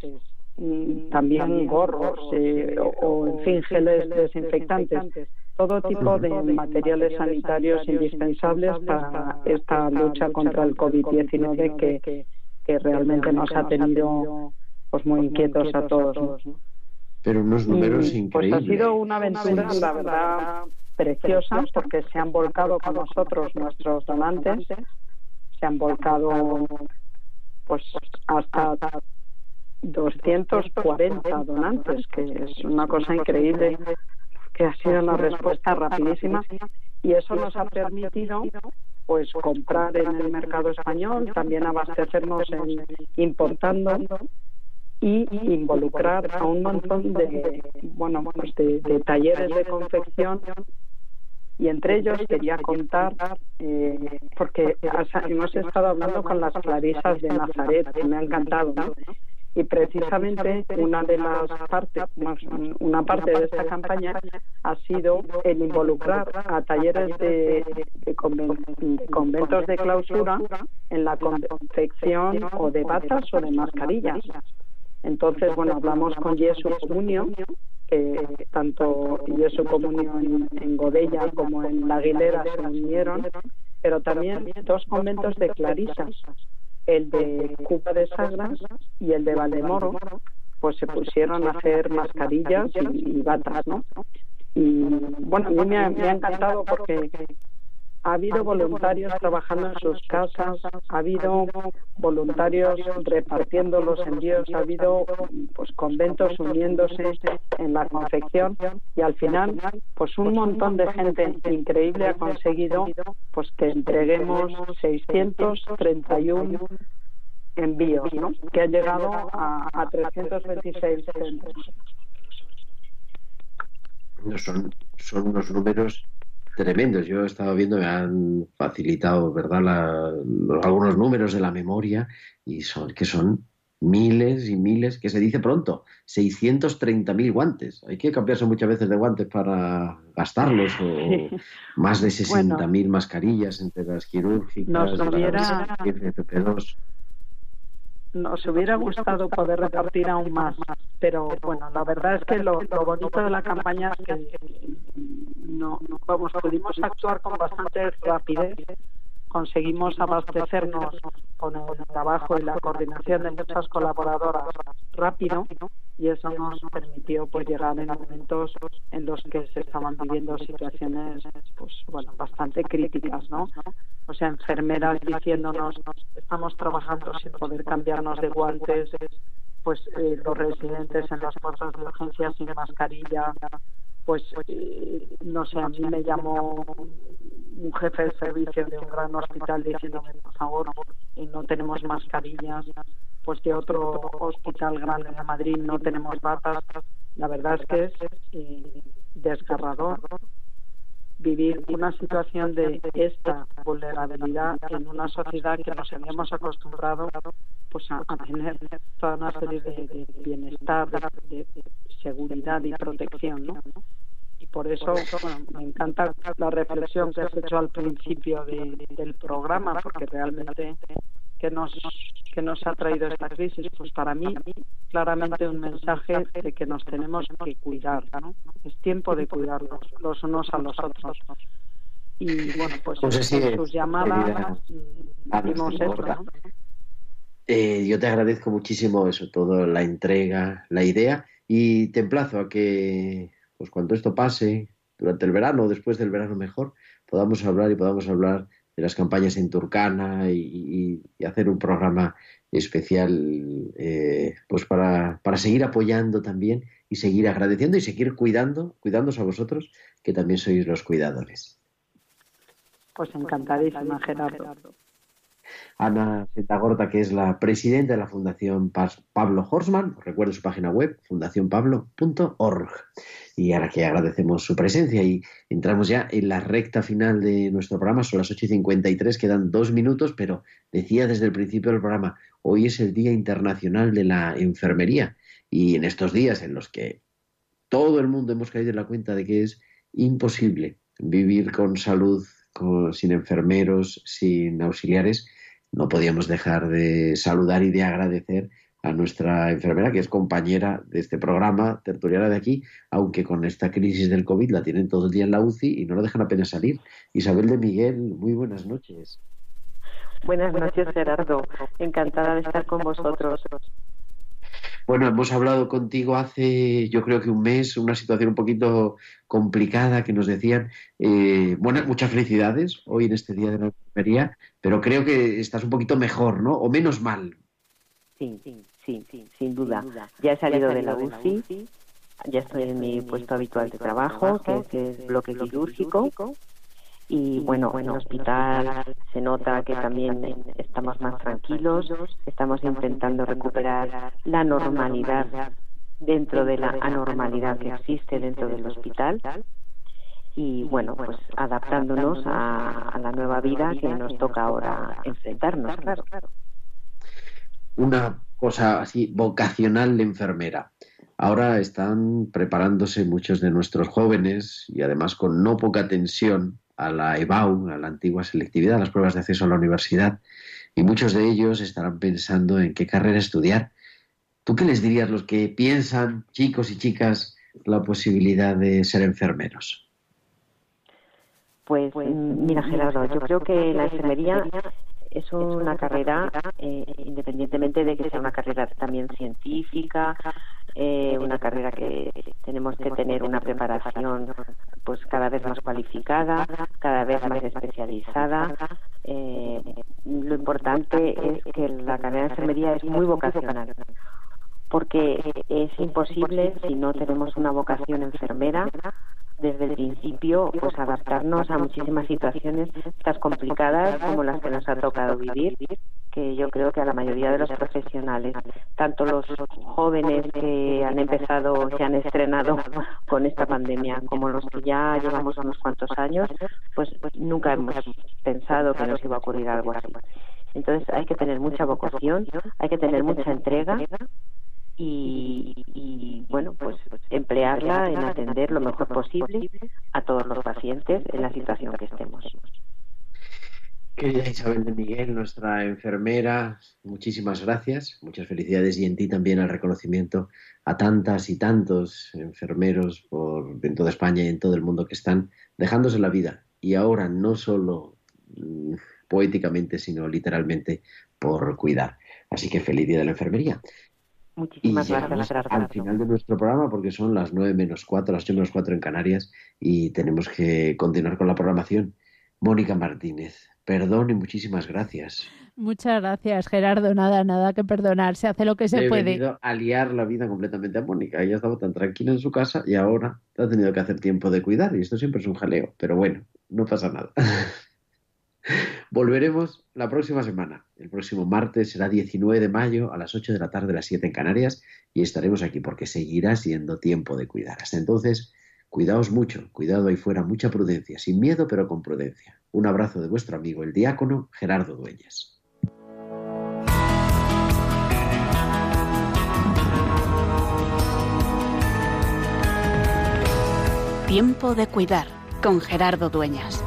mm, también gorros eh, o, en fin, geles desinfectantes todo tipo de materiales sanitarios indispensables para esta lucha contra el COVID-19 que, que realmente nos ha tenido pues muy inquietos a todos. Pero unos números increíbles. Pues ha sido una aventura, la verdad, preciosa porque se han volcado con nosotros nuestros donantes, se han volcado pues hasta 240 donantes, que es una cosa increíble que ha sido una respuesta rapidísima y eso nos ha permitido pues comprar en el mercado español, también abastecernos en, importando y involucrar a un montón de bueno pues de, talleres de confección y entre ellos quería contar eh, porque hemos estado hablando con las clarisas de Nazaret que me ha encantado ¿no? Y precisamente una de las partes, una parte de esta campaña ha sido el involucrar a talleres de, conventos de clausura en la confección o de batas o de mascarillas. Entonces, bueno, hablamos con Jesu Comunio, que tanto Jesu Comunio en, en Godella como en La Aguilera se unieron, pero también dos conventos de clarisas el de Cuba de Sagras y el de Valdemoro, pues se pusieron a hacer mascarillas y, batas, ¿no? Y bueno, a mí me ha, me ha encantado porque ha habido voluntarios trabajando en sus casas, ha habido voluntarios repartiendo los envíos, ha habido pues conventos uniéndose en la confección y al final pues un montón de gente increíble ha conseguido pues que entreguemos 631 envíos, ¿no? que han llegado a, a 326 centros. son, son unos números tremendos. Yo he estado viendo, me han facilitado, ¿verdad?, la- los- algunos números de la memoria y son que son miles y miles, que se dice pronto, 630.000 guantes. Hay que cambiarse muchas veces de guantes para gastarlos o más de 60.000 mascarillas entre las quirúrgicas, Nos las hubiera- FFP2. Nos hubiera gustado poder repartir aún más, pero bueno, la verdad es que lo, lo bonito de la campaña es que no, vamos, pudimos actuar con bastante rapidez, conseguimos abastecernos con el trabajo y la coordinación de muchas colaboradoras rápido y eso nos permitió pues llegar en momentos en los que se estaban viviendo situaciones pues bueno bastante críticas no o sea enfermeras diciéndonos estamos trabajando sin poder cambiarnos de guantes pues eh, los residentes en las puertas de urgencia sin mascarilla pues eh, no sé a mí me llamó un jefe de servicio de un gran hospital diciéndome por favor eh, no tenemos mascarillas pues de otro hospital grande de Madrid no tenemos batas la verdad es que es eh, desgarrador vivir una situación de esta vulnerabilidad en una sociedad que nos habíamos acostumbrado pues a, tener toda una serie de, de bienestar, de, de- de seguridad y protección, ¿no? Y por eso bueno, me encanta la reflexión que has hecho al principio de- del programa, porque realmente que nos que nos ha traído esta crisis, pues para mí claramente un mensaje de que nos tenemos que cuidar, ¿no? Es tiempo de cuidarnos los unos a los otros. Y bueno, pues, Pues así sus llamadas querida mm, esto. Eh, yo te agradezco muchísimo eso, todo, la entrega, la idea, y te emplazo a que, pues cuando esto pase, durante el verano o después del verano mejor, podamos hablar y podamos hablar de las campañas en Turcana y, y- y hacer un programa especial, eh, pues para, para seguir apoyando también y seguir agradeciendo y seguir cuidando, cuidándoos a vosotros, que también sois los cuidadores. Pues encantadísima, Gerardo. Ana Sentagorta, que es la presidenta de la Fundación Pablo Horsman, recuerdo su página web, fundacionpablo.org. Y ahora que agradecemos su presencia y entramos ya en la recta final de nuestro programa, son las 8 y 53, quedan dos minutos, pero decía desde el principio del programa, hoy es el Día Internacional de la Enfermería y en estos días en los que todo el mundo hemos caído en la cuenta de que es imposible vivir con salud con- sin enfermeros, sin auxiliares, no podíamos dejar de saludar y de agradecer a nuestra enfermera, que es compañera de este programa, tertuliana de aquí, aunque con esta crisis del COVID la tienen todo el día en la UCI y no la dejan apenas salir. Isabel de Miguel, muy buenas noches. Buenas noches, Gerardo. Encantada de estar con vosotros. Bueno, hemos hablado contigo hace, yo creo que un mes, una situación un poquito complicada que nos decían, eh, bueno, muchas felicidades hoy en este Día de la Enfermería, pero creo que estás un poquito mejor, ¿no? O menos mal. Sí, sí, sí, sí, sin duda. Ya he salido de la UCI, ya estoy en mi puesto habitual de trabajo, que es el bloque quirúrgico. Y bueno, en el hospital se nota que también estamos más tranquilos, estamos intentando recuperar la normalidad dentro de la anormalidad que existe dentro del hospital y bueno, pues adaptándonos a, a la nueva vida que nos toca ahora enfrentarnos, claro. Una cosa así vocacional de enfermera. Ahora están preparándose muchos de nuestros jóvenes y además con no poca tensión a la EBAU, a la antigua selectividad, a las pruebas de acceso a la universidad, y muchos de ellos estarán pensando en qué carrera estudiar. ¿Tú qué les dirías a los que piensan, chicos y chicas, la posibilidad de ser enfermeros? Pues mm, mira, Gerardo, yo creo que la enfermería es una carrera, eh, independientemente de que sea una carrera también científica, eh, una carrera que tenemos que tener una preparación pues cada vez más cualificada, cada vez más especializada. Eh, lo importante es que la carrera de enfermería es muy vocacional, porque es imposible si no tenemos una vocación enfermera desde el principio pues adaptarnos a muchísimas situaciones tan complicadas como las que nos ha tocado vivir que yo creo que a la mayoría de los profesionales, tanto los jóvenes que han empezado, se han estrenado con esta pandemia, como los que ya llevamos unos cuantos años, pues nunca hemos pensado que nos iba a ocurrir algo así. Entonces hay que tener mucha vocación, hay que tener mucha entrega y, bueno, pues emplearla en atender lo mejor posible a todos los pacientes en la situación que estemos. Querida Isabel de Miguel, nuestra enfermera, muchísimas gracias, muchas felicidades y en ti también el reconocimiento a tantas y tantos enfermeros por, en toda España y en todo el mundo que están dejándose la vida y ahora no solo mm, poéticamente, sino literalmente por cuidar. Así que feliz día de la enfermería. Muchísimas y gracias, al final de nuestro programa porque son las 9 menos 4, las 8 menos 4 en Canarias y tenemos que continuar con la programación. Mónica Martínez, perdón y muchísimas gracias. Muchas gracias, Gerardo. Nada, nada que perdonar. Se hace lo que se He puede. venido a liar la vida completamente a Mónica. Ella estaba tan tranquila en su casa y ahora ha tenido que hacer tiempo de cuidar y esto siempre es un jaleo. Pero bueno, no pasa nada. Volveremos la próxima semana. El próximo martes será 19 de mayo a las 8 de la tarde, a las 7 en Canarias, y estaremos aquí porque seguirá siendo tiempo de cuidar. Hasta entonces, cuidaos mucho, cuidado ahí fuera, mucha prudencia, sin miedo pero con prudencia. Un abrazo de vuestro amigo, el diácono Gerardo Dueñas. Tiempo de cuidar con Gerardo Dueñas.